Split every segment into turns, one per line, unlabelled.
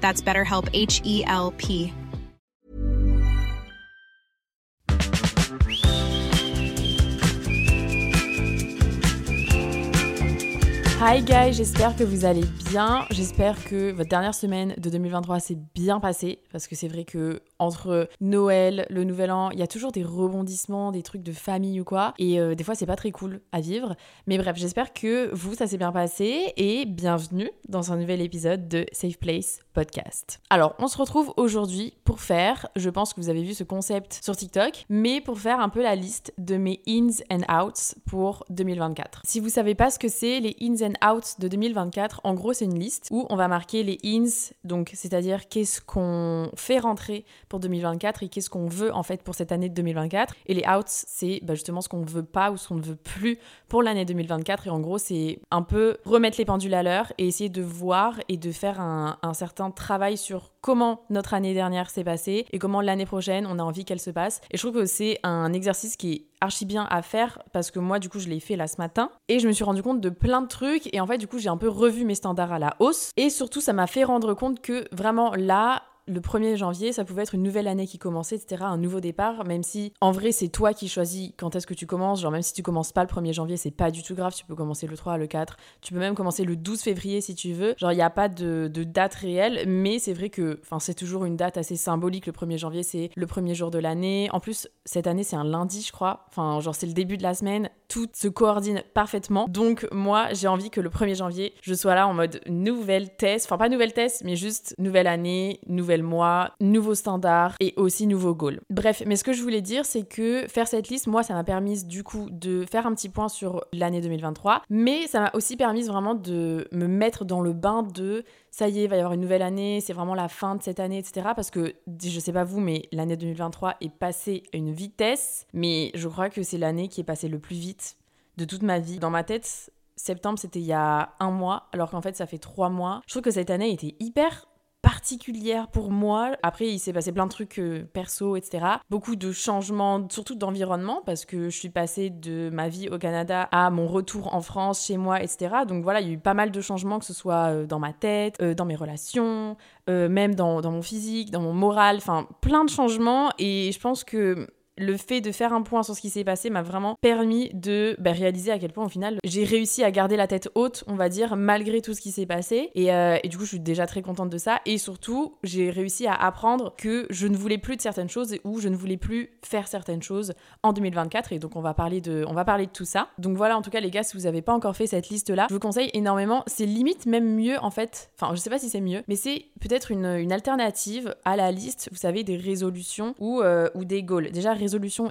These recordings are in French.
That's BetterHelp H E L P.
Hi guys, j'espère que vous allez bien. J'espère que votre dernière semaine de 2023 s'est bien passée parce que c'est vrai que entre Noël, le Nouvel An, il y a toujours des rebondissements, des trucs de famille ou quoi et euh, des fois c'est pas très cool à vivre. Mais bref, j'espère que vous ça s'est bien passé et bienvenue dans un nouvel épisode de Safe Place podcast. Alors, on se retrouve aujourd'hui pour faire, je pense que vous avez vu ce concept sur TikTok, mais pour faire un peu la liste de mes ins and outs pour 2024. Si vous savez pas ce que c'est les ins and outs de 2024, en gros, c'est une liste où on va marquer les ins, donc c'est-à-dire qu'est-ce qu'on fait rentrer pour 2024 et qu'est-ce qu'on veut en fait pour cette année de 2024. Et les outs, c'est bah, justement ce qu'on ne veut pas ou ce qu'on ne veut plus pour l'année 2024. Et en gros, c'est un peu remettre les pendules à l'heure et essayer de voir et de faire un certain travail sur comment notre année dernière s'est passée et comment l'année prochaine on a envie qu'elle se passe. Et je trouve que c'est un exercice qui est archi bien à faire parce que moi du coup je l'ai fait là ce matin et je me suis rendu compte de plein de trucs et en fait du coup j'ai un peu revu mes standards à la hausse et surtout ça m'a fait rendre compte que vraiment là le 1er janvier, ça pouvait être une nouvelle année qui commençait, etc., un nouveau départ, même si en vrai c'est toi qui choisis quand est-ce que tu commences, genre même si tu commences pas le 1er janvier, c'est pas du tout grave, tu peux commencer le 3, le 4, tu peux même commencer le 12 février si tu veux, genre il n'y a pas de, date réelle, mais c'est vrai que c'est toujours une date assez symbolique, le 1er janvier c'est le premier jour de l'année, en plus cette année c'est un lundi je crois, enfin genre c'est le début de la semaine, tout se coordine parfaitement, donc moi j'ai envie que le 1er janvier je sois là en mode nouvelle test, enfin pas nouvelle test, mais juste nouvelle année, nouvelle mois, nouveaux standards et aussi nouveaux goals. Bref, mais ce que je voulais dire, c'est que faire cette liste, moi, ça m'a permis du coup de faire un petit point sur l'année 2023, mais ça m'a aussi permis vraiment de me mettre dans le bain de ça y est, il va y avoir une nouvelle année, c'est vraiment la fin de cette année, etc. Parce que je sais pas vous, mais l'année 2023 est passée à une vitesse, mais je crois que c'est l'année qui est passée le plus vite de toute ma vie. Dans ma tête, septembre, c'était il y a un mois, alors qu'en fait, ça fait trois mois. Je trouve que cette année était hyper particulière pour moi. Après, il s'est passé plein de trucs euh, perso, etc. Beaucoup de changements, surtout d'environnement, parce que je suis passée de ma vie au Canada à mon retour en France, chez moi, etc. Donc voilà, il y a eu pas mal de changements, que ce soit euh, dans ma tête, euh, dans mes relations, même dans, dans mon physique, dans mon moral, enfin plein de changements. Et je pense que le fait de faire un point sur ce qui s'est passé m'a vraiment permis de bah, réaliser à quel point au final j'ai réussi à garder la tête haute, on va dire, malgré tout ce qui s'est passé. Euh, et, du coup, je suis déjà très contente de ça. Et surtout, j'ai réussi à apprendre que je ne voulais plus de certaines choses ou je ne voulais plus faire certaines choses en 2024. Et donc, on va parler de, tout ça. Donc voilà, en tout cas, les gars, si vous n'avez pas encore fait cette liste-là, je vous conseille énormément. C'est limite même mieux, en fait. Enfin, je sais pas si c'est mieux, mais c'est peut-être une, alternative à la liste, vous savez, des résolutions ou, euh, des goals. Déjà,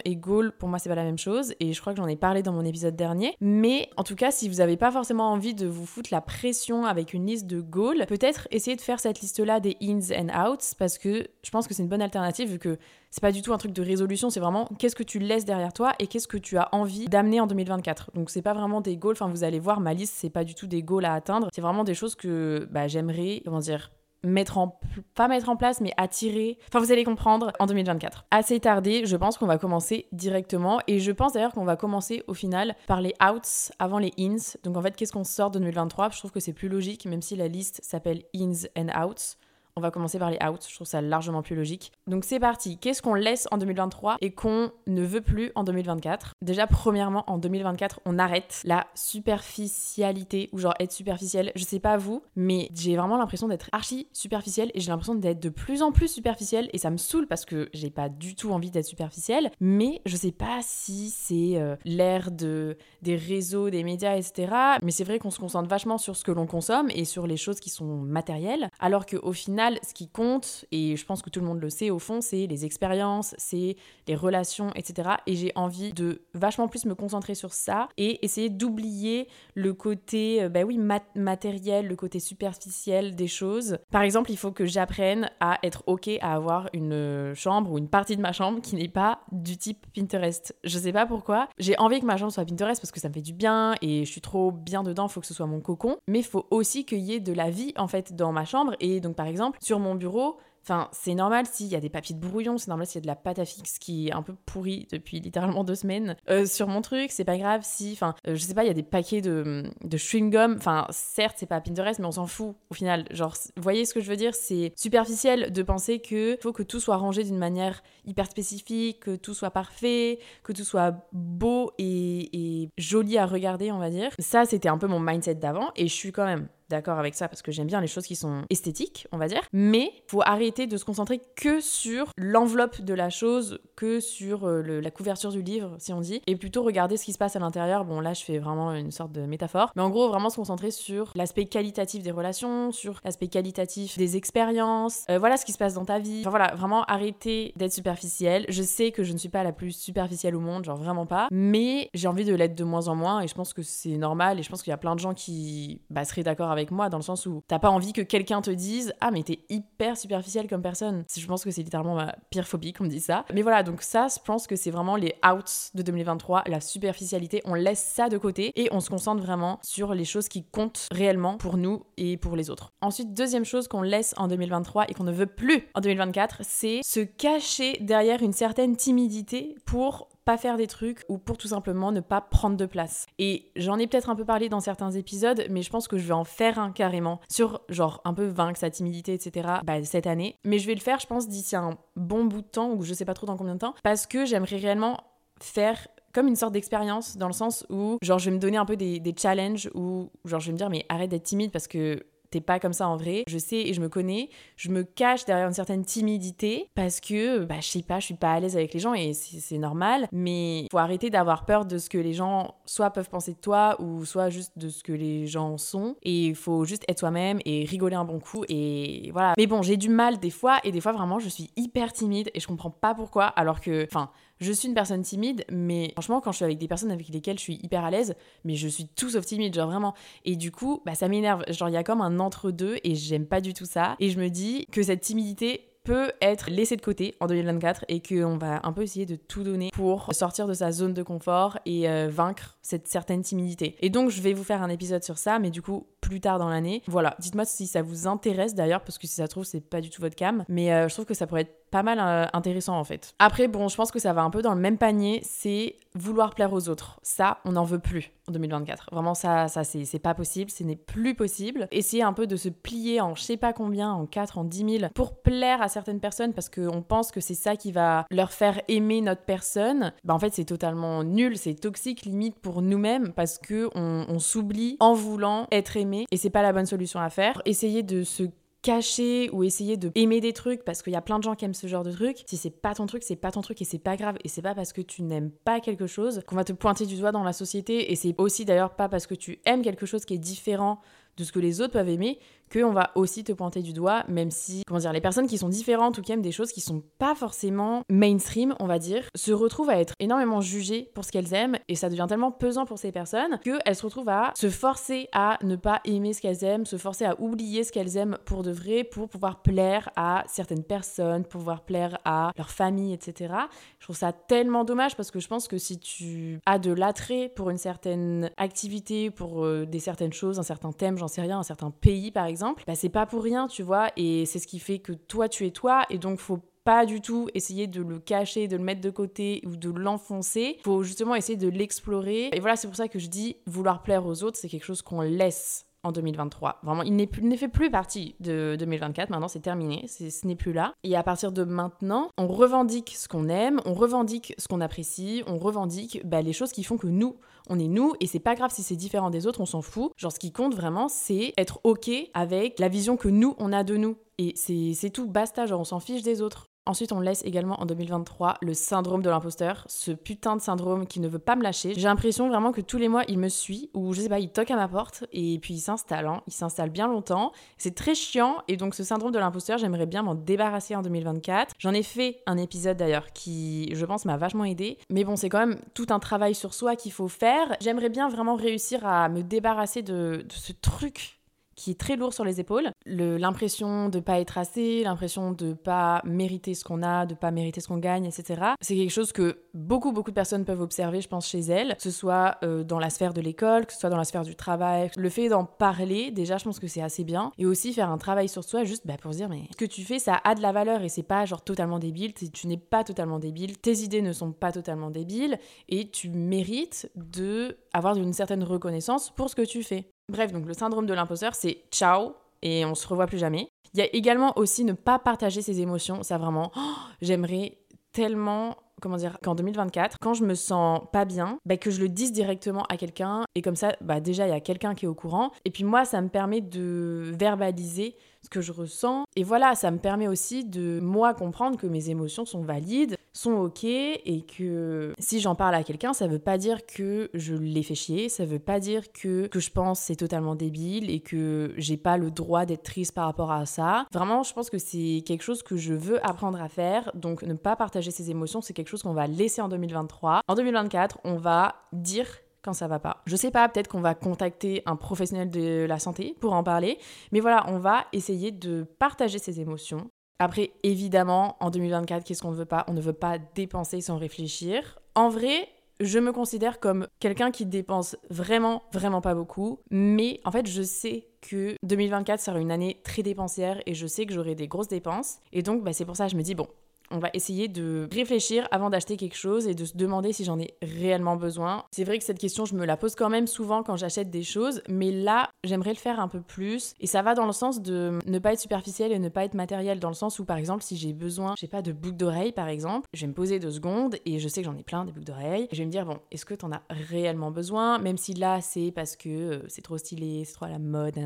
et goal, pour moi, c'est pas la même chose. Et je crois que j'en ai parlé dans mon épisode dernier. Mais en tout cas, si vous n'avez pas forcément envie de vous foutre la pression avec une liste de goals, peut-être essayer de faire cette liste-là des ins and outs parce que je pense que c'est une bonne alternative vu que c'est pas du tout un truc de résolution, c'est vraiment qu'est-ce que tu laisses derrière toi et qu'est-ce que tu as envie d'amener en 2024. Donc c'est pas vraiment des goals, enfin vous allez voir, ma liste c'est pas du tout des goals à atteindre, c'est vraiment des choses que bah, j'aimerais, comment dire, mettre en pas mettre en place mais attirer enfin vous allez comprendre en 2024 assez tardé je pense qu'on va commencer directement et je pense d'ailleurs qu'on va commencer au final par les outs avant les ins. Donc en fait qu'est-ce qu'on sort de 2023 je trouve que c'est plus logique même si la liste s'appelle ins and outs on va commencer par les outs, je trouve ça largement plus logique. Donc c'est parti, qu'est-ce qu'on laisse en 2023 et qu'on ne veut plus en 2024 Déjà premièrement en 2024, on arrête la superficialité ou genre être superficiel. Je sais pas vous, mais j'ai vraiment l'impression d'être archi superficiel et j'ai l'impression d'être de plus en plus superficiel et ça me saoule parce que j'ai pas du tout envie d'être superficiel, mais je sais pas si c'est euh, l'ère de des réseaux, des médias, etc. Mais c'est vrai qu'on se concentre vachement sur ce que l'on consomme et sur les choses qui sont matérielles, alors qu'au final ce qui compte, et je pense que tout le monde le sait au fond, c'est les expériences, c'est les relations, etc. Et j'ai envie de vachement plus me concentrer sur ça et essayer d'oublier le côté, euh, bah oui, matériel, le côté superficiel des choses. Par exemple, il faut que j'apprenne à être OK à avoir une chambre ou une partie de ma chambre qui n'est pas du type Pinterest. Je sais pas pourquoi. J'ai envie que ma chambre soit Pinterest parce que ça me fait du bien et je suis trop bien dedans, faut que ce soit mon cocon. Mais il faut aussi qu'il y ait de la vie en fait dans ma chambre. Et donc, par exemple, sur mon bureau, Enfin, c'est normal s'il y a des papiers de brouillon, c'est normal s'il y a de la pâte à fixe qui est un peu pourrie depuis littéralement deux semaines euh, sur mon truc, c'est pas grave si, enfin, euh, je sais pas, il y a des paquets de, de chewing-gum, enfin, certes, c'est pas Pinterest, mais on s'en fout au final. Genre, vous voyez ce que je veux dire C'est superficiel de penser que faut que tout soit rangé d'une manière hyper spécifique, que tout soit parfait, que tout soit beau et, et joli à regarder, on va dire. Ça, c'était un peu mon mindset d'avant et je suis quand même d'accord avec ça parce que j'aime bien les choses qui sont esthétiques, on va dire. Mais faut arrêter de se concentrer que sur l'enveloppe de la chose, que sur euh, la couverture du livre, si on dit, et plutôt regarder ce qui se passe à l'intérieur. Bon, là, je fais vraiment une sorte de métaphore, mais en gros, vraiment se concentrer sur l'aspect qualitatif des relations, sur l'aspect qualitatif des expériences, euh, voilà ce qui se passe dans ta vie. Enfin voilà, vraiment arrêter d'être superficielle. Je sais que je ne suis pas la plus superficielle au monde, genre vraiment pas, mais j'ai envie de l'être de moins en moins et je pense que c'est normal et je pense qu'il y a plein de gens qui bah, seraient d'accord avec avec moi dans le sens où t'as pas envie que quelqu'un te dise Ah, mais t'es hyper superficiel comme personne. Je pense que c'est littéralement ma pire phobie qu'on me dise ça. Mais voilà, donc ça, je pense que c'est vraiment les outs de 2023, la superficialité. On laisse ça de côté et on se concentre vraiment sur les choses qui comptent réellement pour nous et pour les autres. Ensuite, deuxième chose qu'on laisse en 2023 et qu'on ne veut plus en 2024, c'est se cacher derrière une certaine timidité pour pas faire des trucs ou pour tout simplement ne pas prendre de place. Et j'en ai peut-être un peu parlé dans certains épisodes, mais je pense que je vais en faire un carrément sur genre un peu vaincre sa timidité, etc. Bah, cette année. Mais je vais le faire, je pense, d'ici un bon bout de temps ou je sais pas trop dans combien de temps, parce que j'aimerais réellement faire comme une sorte d'expérience dans le sens où genre je vais me donner un peu des, challenges où genre je vais me dire mais arrête d'être timide parce que t'es pas comme ça en vrai. Je sais et je me connais. Je me cache derrière une certaine timidité parce que, bah, je sais pas, je suis pas à l'aise avec les gens et c'est normal. Mais faut arrêter d'avoir peur de ce que les gens soit peuvent penser de toi ou soit juste de ce que les gens sont. Et il faut juste être soi-même et rigoler un bon coup et voilà. Mais bon, j'ai du mal des fois et des fois vraiment je suis hyper timide et je comprends pas pourquoi alors que, enfin, je suis une personne timide, mais franchement, quand je suis avec des personnes avec lesquelles je suis hyper à l'aise, mais je suis tout sauf timide, genre vraiment. Et du coup, bah, ça m'énerve. Genre, il y a comme un entre-deux et j'aime pas du tout ça. Et je me dis que cette timidité peut être laissée de côté en 2024 et qu'on va un peu essayer de tout donner pour sortir de sa zone de confort et euh, vaincre cette certaine timidité. Et donc je vais vous faire un épisode sur ça, mais du coup plus tard dans l'année. Voilà, dites-moi si ça vous intéresse d'ailleurs, parce que si ça se trouve c'est pas du tout votre cam, mais euh, je trouve que ça pourrait être pas mal euh, intéressant en fait. Après, bon, je pense que ça va un peu dans le même panier, c'est vouloir plaire aux autres. Ça, on n'en veut plus en 2024. Vraiment, ça, ça c'est pas possible, ce n'est plus possible. Essayer un peu de se plier en je sais pas combien, en 4, en 10 000, pour plaire à certaines personnes parce qu'on pense que c'est ça qui va leur faire aimer notre personne. Bah, en fait, c'est totalement nul, c'est toxique limite pour nous-mêmes parce que on, on s'oublie en voulant être aimé et c'est pas la bonne solution à faire. Essayer de se cacher ou essayer de aimer des trucs parce qu'il y a plein de gens qui aiment ce genre de trucs. Si c'est pas ton truc, c'est pas ton truc et c'est pas grave et c'est pas parce que tu n'aimes pas quelque chose qu'on va te pointer du doigt dans la société et c'est aussi d'ailleurs pas parce que tu aimes quelque chose qui est différent de ce que les autres peuvent aimer qu'on va aussi te pointer du doigt, même si, comment dire, les personnes qui sont différentes ou qui aiment des choses qui sont pas forcément mainstream, on va dire, se retrouvent à être énormément jugées pour ce qu'elles aiment et ça devient tellement pesant pour ces personnes qu'elles se retrouvent à se forcer à ne pas aimer ce qu'elles aiment, se forcer à oublier ce qu'elles aiment pour de vrai pour pouvoir plaire à certaines personnes, pour pouvoir plaire à leur famille, etc. Je trouve ça tellement dommage parce que je pense que si tu as de l'attrait pour une certaine activité, pour euh, des certaines choses, un certain thème, j'en sais rien, un certain pays par exemple, bah, c'est pas pour rien, tu vois, et c'est ce qui fait que toi, tu es toi, et donc faut pas du tout essayer de le cacher, de le mettre de côté ou de l'enfoncer. Faut justement essayer de l'explorer. Et voilà, c'est pour ça que je dis vouloir plaire aux autres, c'est quelque chose qu'on laisse en 2023. Vraiment, il ne fait plus partie de 2024. Maintenant, c'est terminé. Ce n'est plus là. Et à partir de maintenant, on revendique ce qu'on aime, on revendique ce qu'on apprécie, on revendique bah, les choses qui font que nous, on est nous. Et c'est pas grave si c'est différent des autres, on s'en fout. Genre, ce qui compte vraiment, c'est être OK avec la vision que nous, on a de nous. Et c'est tout, basta, genre on s'en fiche des autres. Ensuite, on laisse également en 2023 le syndrome de l'imposteur, ce putain de syndrome qui ne veut pas me lâcher. J'ai l'impression vraiment que tous les mois, il me suit, ou je sais pas, il toque à ma porte, et puis il s'installe. Hein. Il s'installe bien longtemps. C'est très chiant, et donc ce syndrome de l'imposteur, j'aimerais bien m'en débarrasser en 2024. J'en ai fait un épisode d'ailleurs qui, je pense, m'a vachement aidé. Mais bon, c'est quand même tout un travail sur soi qu'il faut faire. J'aimerais bien vraiment réussir à me débarrasser de, de ce truc qui est très lourd sur les épaules. L'impression de pas être assez, l'impression de pas mériter ce qu'on a, de pas mériter ce qu'on gagne, etc. C'est quelque chose que beaucoup, beaucoup de personnes peuvent observer, je pense, chez elles, que ce soit euh, dans la sphère de l'école, que ce soit dans la sphère du travail. Le fait d'en parler, déjà, je pense que c'est assez bien. Et aussi faire un travail sur soi, juste bah, pour se dire, mais ce que tu fais, ça a de la valeur et c'est pas genre totalement débile. Tu n'es pas totalement débile, tes idées ne sont pas totalement débiles et tu mérites de avoir une certaine reconnaissance pour ce que tu fais. Bref, donc le syndrome de l'imposteur, c'est ciao et on se revoit plus jamais. Il y a également aussi ne pas partager ses émotions. Ça vraiment, oh, j'aimerais tellement comment dire, qu'en 2024, quand je me sens pas bien, bah, que je le dise directement à quelqu'un. Et comme ça, bah, déjà, il y a quelqu'un qui est au courant. Et puis moi, ça me permet de verbaliser ce que je ressens. Et voilà, ça me permet aussi de moi comprendre que mes émotions sont valides, sont ok et que si j'en parle à quelqu'un, ça veut pas dire que je l'ai fait chier, ça veut pas dire que que je pense c'est totalement débile et que j'ai pas le droit d'être triste par rapport à ça. Vraiment, je pense que c'est quelque chose que je veux apprendre à faire. Donc ne pas partager ses émotions, c'est quelque chose qu'on va laisser en 2023. En 2024, on va dire quand ça va pas. Je sais pas, peut-être qu'on va contacter un professionnel de la santé pour en parler, mais voilà, on va essayer de partager ses émotions. Après, évidemment, en 2024, qu'est-ce qu'on ne veut pas? On ne veut pas dépenser sans réfléchir. En vrai, je me considère comme quelqu'un qui dépense vraiment, vraiment pas beaucoup. Mais en fait, je sais que 2024 sera une année très dépensière et je sais que j'aurai des grosses dépenses. Et donc, bah, c'est pour ça que je me dis, bon, on va essayer de réfléchir avant d'acheter quelque chose et de se demander si j'en ai réellement besoin. C'est vrai que cette question, je me la pose quand même souvent quand j'achète des choses, mais là, j'aimerais le faire un peu plus. Et ça va dans le sens de ne pas être superficiel et ne pas être matériel, dans le sens où, par exemple, si j'ai besoin, je sais pas, de boucles d'oreilles, par exemple, je vais me poser deux secondes et je sais que j'en ai plein des boucles d'oreilles. Je vais me dire, bon, est-ce que t'en as réellement besoin? Même si là, c'est parce que euh, c'est trop stylé, c'est trop à la mode,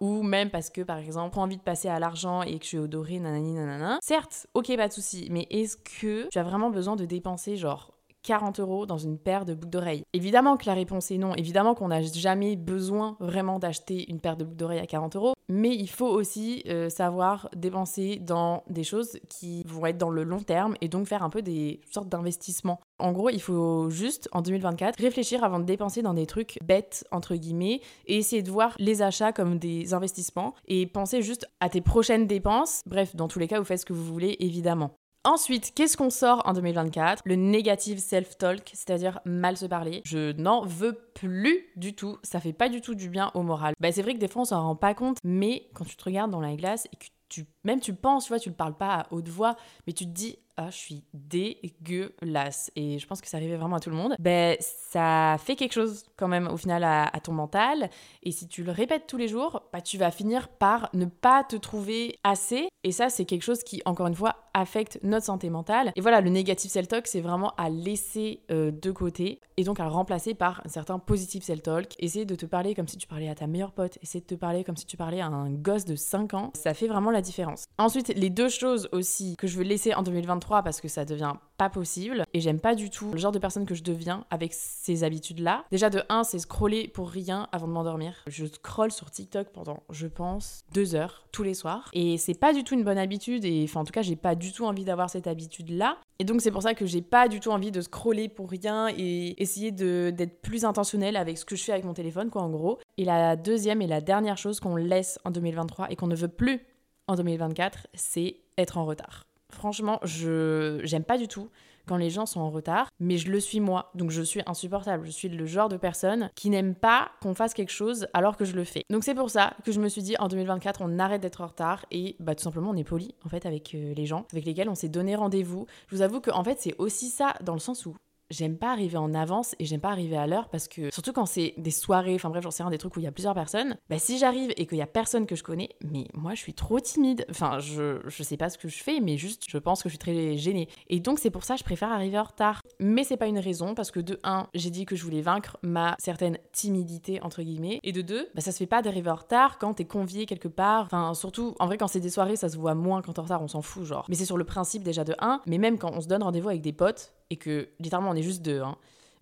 ou même parce que, par exemple, j'ai envie de passer à l'argent et que je suis odorée, nanani, nanana. Certes, ok, pas mais est-ce que tu as vraiment besoin de dépenser genre 40 euros dans une paire de boucles d'oreilles Évidemment que la réponse est non. Évidemment qu'on n'a jamais besoin vraiment d'acheter une paire de boucles d'oreilles à 40 euros. Mais il faut aussi euh, savoir dépenser dans des choses qui vont être dans le long terme et donc faire un peu des sortes d'investissements. En gros, il faut juste, en 2024, réfléchir avant de dépenser dans des trucs bêtes, entre guillemets, et essayer de voir les achats comme des investissements et penser juste à tes prochaines dépenses. Bref, dans tous les cas, vous faites ce que vous voulez, évidemment. Ensuite, qu'est-ce qu'on sort en 2024 Le negative self-talk, c'est-à-dire mal se parler. Je n'en veux plus du tout. Ça fait pas du tout du bien au moral. Bah, c'est vrai que des fois on s'en rend pas compte, mais quand tu te regardes dans la glace et que tu, même tu penses, tu vois, tu le parles pas à haute voix, mais tu te dis ah, je suis dégueulasse. Et je pense que ça arrivait vraiment à tout le monde. Ben, ça fait quelque chose quand même au final à, ton mental. Et si tu le répètes tous les jours, bah, tu vas finir par ne pas te trouver assez. Et ça, c'est quelque chose qui, encore une fois, affecte notre santé mentale. Et voilà, le négatif self-talk, c'est vraiment à laisser euh, de côté et donc à le remplacer par un certain positif self-talk. Essayer de te parler comme si tu parlais à ta meilleure pote. Essayer de te parler comme si tu parlais à un gosse de 5 ans. Ça fait vraiment la différence. Ensuite, les deux choses aussi que je veux laisser en 2023 parce que ça devient pas possible et j'aime pas du tout le genre de personne que je deviens avec ces habitudes-là. Déjà de 1, c'est scroller pour rien avant de m'endormir. Je scrolle sur TikTok pendant, je pense, deux heures tous les soirs et c'est pas du tout une bonne habitude et enfin en tout cas j'ai pas du tout envie d'avoir cette habitude-là. Et donc c'est pour ça que j'ai pas du tout envie de scroller pour rien et essayer d'être plus intentionnel avec ce que je fais avec mon téléphone quoi en gros. Et la deuxième et la dernière chose qu'on laisse en 2023 et qu'on ne veut plus en 2024, c'est être en retard. Franchement, je j'aime pas du tout quand les gens sont en retard, mais je le suis moi. Donc je suis insupportable. Je suis le genre de personne qui n'aime pas qu'on fasse quelque chose alors que je le fais. Donc c'est pour ça que je me suis dit en 2024, on arrête d'être en retard et bah tout simplement on est poli en fait avec euh, les gens avec lesquels on s'est donné rendez-vous. Je vous avoue que en fait c'est aussi ça dans le sens où j'aime pas arriver en avance et j'aime pas arriver à l'heure parce que surtout quand c'est des soirées, enfin bref, j'en sais rien, des trucs où il y a plusieurs personnes, bah si j'arrive et qu'il y a personne que je connais, mais moi je suis trop timide. Enfin, je, je sais pas ce que je fais, mais juste je pense que je suis très gênée. Et donc c'est pour ça que je préfère arriver en retard. Mais c'est pas une raison parce que de un, j'ai dit que je voulais vaincre ma certaine timidité entre guillemets, et de deux, bah ça se fait pas d'arriver en retard quand t'es convié quelque part. Enfin, surtout en vrai quand c'est des soirées, ça se voit moins quand t'es en retard, on s'en fout genre. Mais c'est sur le principe déjà de un, mais même quand on se donne rendez-vous avec des potes et que littéralement on est juste deux, hein,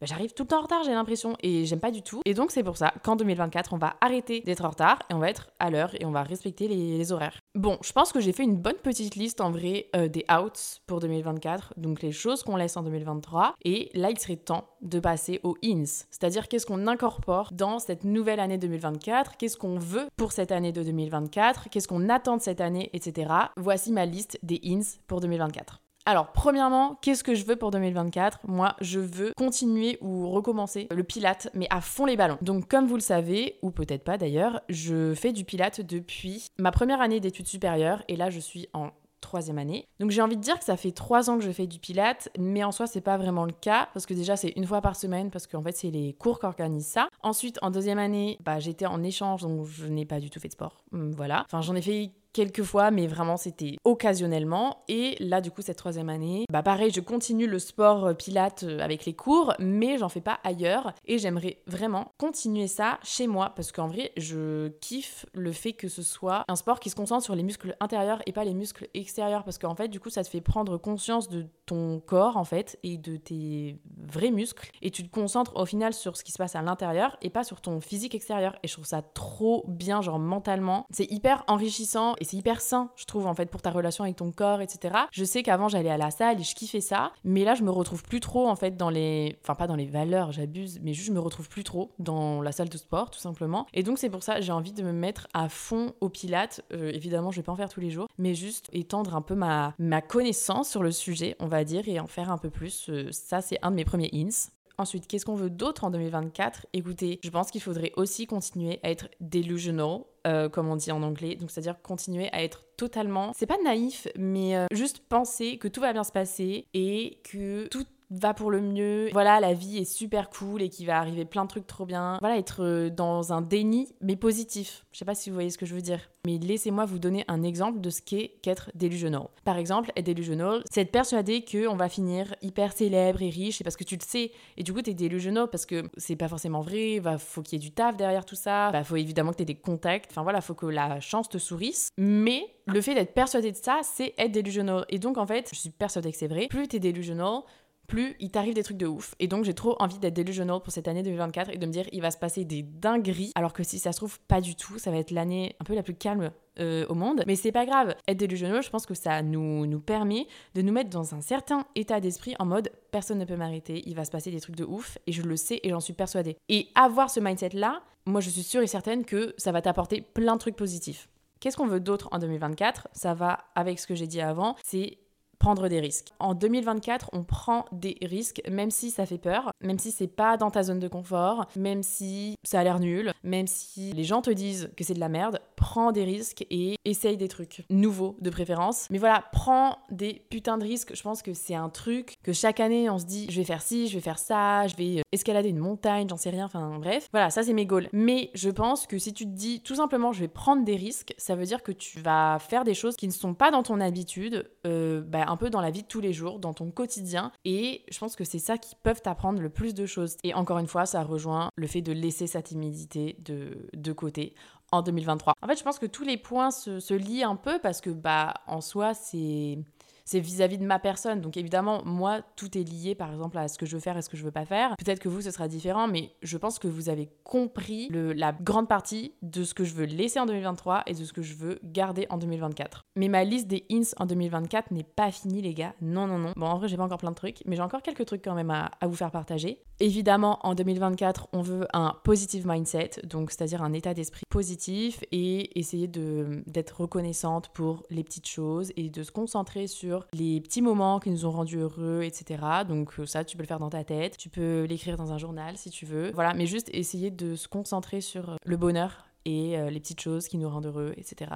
bah, j'arrive tout le temps en retard, j'ai l'impression, et j'aime pas du tout. Et donc c'est pour ça qu'en 2024, on va arrêter d'être en retard et on va être à l'heure et on va respecter les, horaires. Bon, je pense que j'ai fait une bonne petite liste en vrai euh, des outs pour 2024, donc les choses qu'on laisse en 2023. Et là, il serait temps de passer aux ins, c'est-à-dire qu'est-ce qu'on incorpore dans cette nouvelle année 2024, qu'est-ce qu'on veut pour cette année de 2024, qu'est-ce qu'on attend de cette année, etc. Voici ma liste des ins pour 2024. Alors, premièrement, qu'est-ce que je veux pour 2024 Moi, je veux continuer ou recommencer le pilate, mais à fond les ballons. Donc, comme vous le savez, ou peut-être pas d'ailleurs, je fais du pilate depuis ma première année d'études supérieures, et là, je suis en troisième année. Donc j'ai envie de dire que ça fait trois ans que je fais du pilate, mais en soi c'est pas vraiment le cas parce que déjà c'est une fois par semaine parce qu'en fait c'est les cours qui organisent ça. Ensuite en deuxième année, bah j'étais en échange donc je n'ai pas du tout fait de sport. Hum, voilà. Enfin j'en ai fait quelques fois, mais vraiment c'était occasionnellement. Et là, du coup, cette troisième année, bah pareil, je continue le sport euh, pilate euh, avec les cours, mais j'en fais pas ailleurs. Et j'aimerais vraiment continuer ça chez moi, parce qu'en vrai, je kiffe le fait que ce soit un sport qui se concentre sur les muscles intérieurs et pas les muscles extérieurs, parce qu'en fait, du coup, ça te fait prendre conscience de ton corps, en fait, et de tes vrais muscles. Et tu te concentres au final sur ce qui se passe à l'intérieur et pas sur ton physique extérieur. Et je trouve ça trop bien, genre mentalement. C'est hyper enrichissant et c'est hyper sain, je trouve, en fait, pour ta relation avec ton corps, etc. Je sais qu'avant, j'allais à la salle et je kiffais ça, mais là, je me retrouve plus trop, en fait, dans les. Enfin, pas dans les valeurs, j'abuse, mais juste, je me retrouve plus trop dans la salle de sport, tout simplement. Et donc, c'est pour ça, j'ai envie de me mettre à fond au pilates. Euh, évidemment, je vais pas en faire tous les jours, mais juste étendre un peu ma, ma connaissance sur le sujet, on va dire, et en faire un peu plus. Euh, ça, c'est un de mes premiers ins. Ensuite, qu'est-ce qu'on veut d'autre en 2024 Écoutez, je pense qu'il faudrait aussi continuer à être delusional, euh, comme on dit en anglais. Donc, c'est-à-dire continuer à être totalement, c'est pas naïf, mais euh, juste penser que tout va bien se passer et que tout va pour le mieux. Voilà, la vie est super cool et qu'il va arriver plein de trucs trop bien. Voilà, être euh, dans un déni, mais positif. Je sais pas si vous voyez ce que je veux dire. Mais laissez-moi vous donner un exemple de ce qu'est qu'être delusional. Par exemple, être delusional, c'est être persuadé qu'on va finir hyper célèbre et riche, c'est parce que tu le sais. Et du coup, t'es delusional parce que c'est pas forcément vrai, va, faut qu'il y ait du taf derrière tout ça, bah, faut évidemment que t'aies des contacts, enfin voilà, faut que la chance te sourisse. Mais le fait d'être persuadé de ça, c'est être delusional. Et donc, en fait, je suis persuadée que c'est vrai, plus t'es delusional, plus il t'arrive des trucs de ouf. Et donc j'ai trop envie d'être delusional pour cette année 2024 et de me dire il va se passer des dingueries, alors que si ça se trouve pas du tout, ça va être l'année un peu la plus calme euh, au monde. Mais c'est pas grave. Être delusional, je pense que ça nous, nous permet de nous mettre dans un certain état d'esprit en mode personne ne peut m'arrêter, il va se passer des trucs de ouf et je le sais et j'en suis persuadée. Et avoir ce mindset là, moi je suis sûre et certaine que ça va t'apporter plein de trucs positifs. Qu'est-ce qu'on veut d'autre en 2024 Ça va avec ce que j'ai dit avant, c'est prendre des risques. En 2024, on prend des risques, même si ça fait peur, même si c'est pas dans ta zone de confort, même si ça a l'air nul, même si les gens te disent que c'est de la merde, prends des risques et essaye des trucs nouveaux de préférence. Mais voilà, prends des putains de risques. Je pense que c'est un truc que chaque année on se dit je vais faire ci, je vais faire ça, je vais euh, escalader une montagne, j'en sais rien, enfin bref. Voilà, ça c'est mes goals. Mais je pense que si tu te dis tout simplement je vais prendre des risques, ça veut dire que tu vas faire des choses qui ne sont pas dans ton habitude, euh, bah, un peu dans la vie de tous les jours, dans ton quotidien. Et je pense que c'est ça qui peuvent t'apprendre le plus de choses. Et encore une fois, ça rejoint le fait de laisser sa timidité de, de côté en 2023. En fait, je pense que tous les points se, se lient un peu parce que, bah, en soi, c'est c'est vis-à-vis de ma personne. Donc évidemment, moi, tout est lié par exemple à ce que je veux faire et ce que je veux pas faire. Peut-être que vous, ce sera différent, mais je pense que vous avez compris la grande partie de ce que je veux laisser en 2023 et de ce que je veux garder en 2024. Mais ma liste des ins en 2024 n'est pas finie, les gars. Non, non, non. Bon, en vrai, j'ai pas encore plein de trucs, mais j'ai encore quelques trucs quand même à, à vous faire partager. Évidemment, en 2024, on veut un positive mindset, donc c'est-à-dire un état d'esprit positif et essayer d'être reconnaissante pour les petites choses et de se concentrer sur les petits moments qui nous ont rendus heureux, etc. Donc euh, ça, tu peux le faire dans ta tête, tu peux l'écrire dans un journal si tu veux. Voilà, mais juste essayer de se concentrer sur euh, le bonheur et euh, les petites choses qui nous rendent heureux, etc.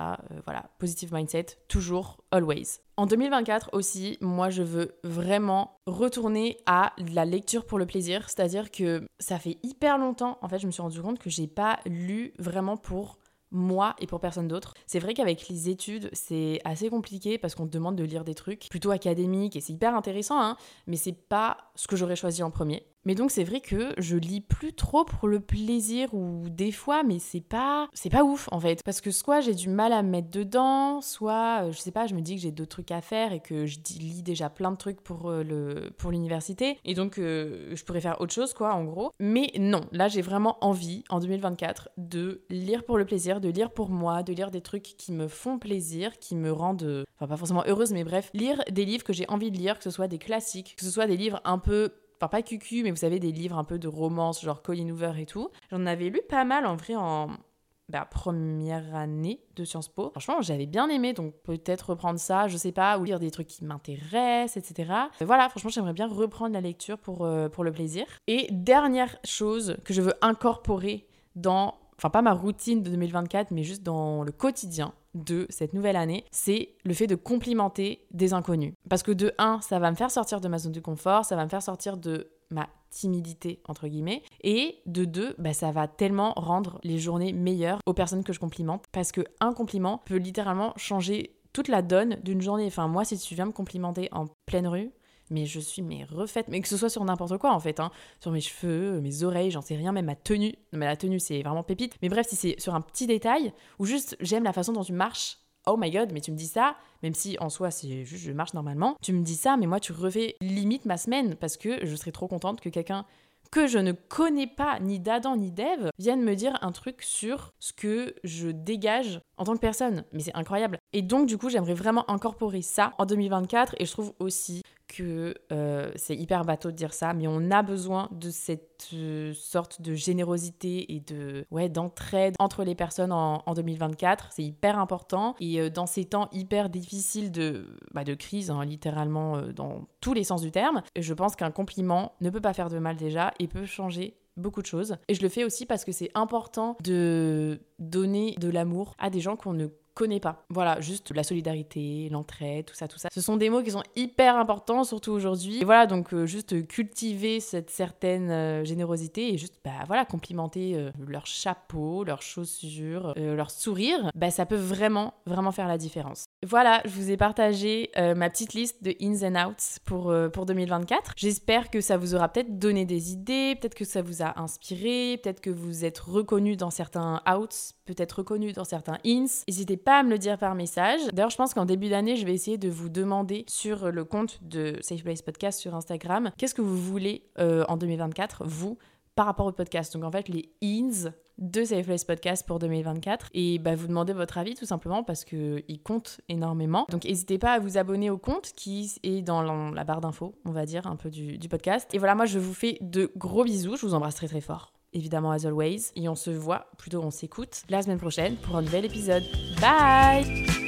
voilà, positive mindset, toujours, always. En 2024 aussi, moi je veux vraiment retourner à la lecture pour le plaisir, c'est-à-dire que ça fait hyper longtemps, en fait je me suis rendu compte que j'ai pas lu vraiment pour moi et pour personne d'autre. C'est vrai qu'avec les études, c'est assez compliqué parce qu'on te demande de lire des trucs plutôt académiques et c'est hyper intéressant, hein, mais c'est pas ce que j'aurais choisi en premier. Mais donc c'est vrai que je lis plus trop pour le plaisir ou des fois, mais c'est pas c'est pas ouf en fait parce que soit j'ai du mal à me mettre dedans, soit euh, je sais pas, je me dis que j'ai d'autres trucs à faire et que je lis déjà plein de trucs pour euh, le pour l'université et donc euh, je pourrais faire autre chose quoi en gros. Mais non, là j'ai vraiment envie en 2024 de lire pour le plaisir, de lire pour moi, de lire des trucs qui me font plaisir, qui me rendent enfin pas forcément heureuse mais bref, lire des livres que j'ai envie de lire, que ce soit des classiques, que ce soit des livres un peu enfin pas cucu, mais vous savez, des livres un peu de romance, genre Colin Hoover et tout. J'en avais lu pas mal en vrai en bah, première année de Sciences Po. Franchement, j'avais bien aimé, donc peut-être reprendre ça, je sais pas, ou lire des trucs qui m'intéressent, etc. voilà, franchement, j'aimerais bien reprendre la lecture pour, euh, pour le plaisir. Et dernière chose que je veux incorporer dans, enfin pas ma routine de 2024, mais juste dans le quotidien, de cette nouvelle année, c'est le fait de complimenter des inconnus. Parce que de un, ça va me faire sortir de ma zone de confort, ça va me faire sortir de ma timidité entre guillemets et de deux bah, ça va tellement rendre les journées meilleures aux personnes que je complimente parce que un compliment peut littéralement changer toute la donne d'une journée enfin moi si tu viens me complimenter en pleine rue mais je suis mais refaite, mais que ce soit sur n'importe quoi en fait, hein. sur mes cheveux, mes oreilles, j'en sais rien, même ma tenue. mais la tenue c'est vraiment pépite. Mais bref, si c'est sur un petit détail ou juste j'aime la façon dont tu marches. Oh my god, mais tu me dis ça, même si en soi c'est juste je marche normalement, tu me dis ça, mais moi tu refais limite ma semaine parce que je serais trop contente que quelqu'un que je ne connais pas ni d'Adam ni d'Ève vienne me dire un truc sur ce que je dégage en tant que personne. Mais c'est incroyable. Et donc du coup j'aimerais vraiment incorporer ça en 2024 et je trouve aussi que euh, c'est hyper bateau de dire ça, mais on a besoin de cette euh, sorte de générosité et de ouais d'entraide entre les personnes en, 2024. C'est hyper important et euh, dans ces temps hyper difficiles de bah, de crise, hein, littéralement dans tous les sens du terme, je pense qu'un compliment ne peut pas faire de mal déjà et peut changer beaucoup de choses. Et je le fais aussi parce que c'est important de donner de l'amour à des gens qu'on ne connais pas. Voilà, juste la solidarité, l'entraide, tout ça, tout ça. Ce sont des mots qui sont hyper importants, surtout aujourd'hui. Et voilà, donc euh, juste cultiver cette certaine euh, générosité et juste, bah voilà, complimenter euh, leur chapeau, leurs chaussures, leur sourire, bah ça peut vraiment, vraiment faire la différence. Voilà, je vous ai partagé ma petite liste de ins and outs pour, pour 2024. J'espère que ça vous aura peut-être donné des idées, peut-être que ça vous a inspiré, peut-être que vous êtes reconnu dans certains outs, peut-être reconnu dans certains ins. N'hésitez pas à me le dire par message. D'ailleurs, je pense qu'en début d'année, je vais essayer de vous demander sur le compte de Safe Place Podcast sur Instagram, qu'est-ce que vous voulez euh, en 2024, vous, par rapport au podcast? Donc en fait, les ins de Safe Place Podcast pour 2024 et bah, vous demandez votre avis tout simplement parce qu'il compte énormément. Donc n'hésitez pas à vous abonner au compte qui est dans la barre d'infos, on va dire, un peu du, du podcast. Et voilà, moi je vous fais de gros bisous, je vous embrasse très très fort évidemment as always. Et on se voit, plutôt on s'écoute, la semaine prochaine pour un nouvel épisode. Bye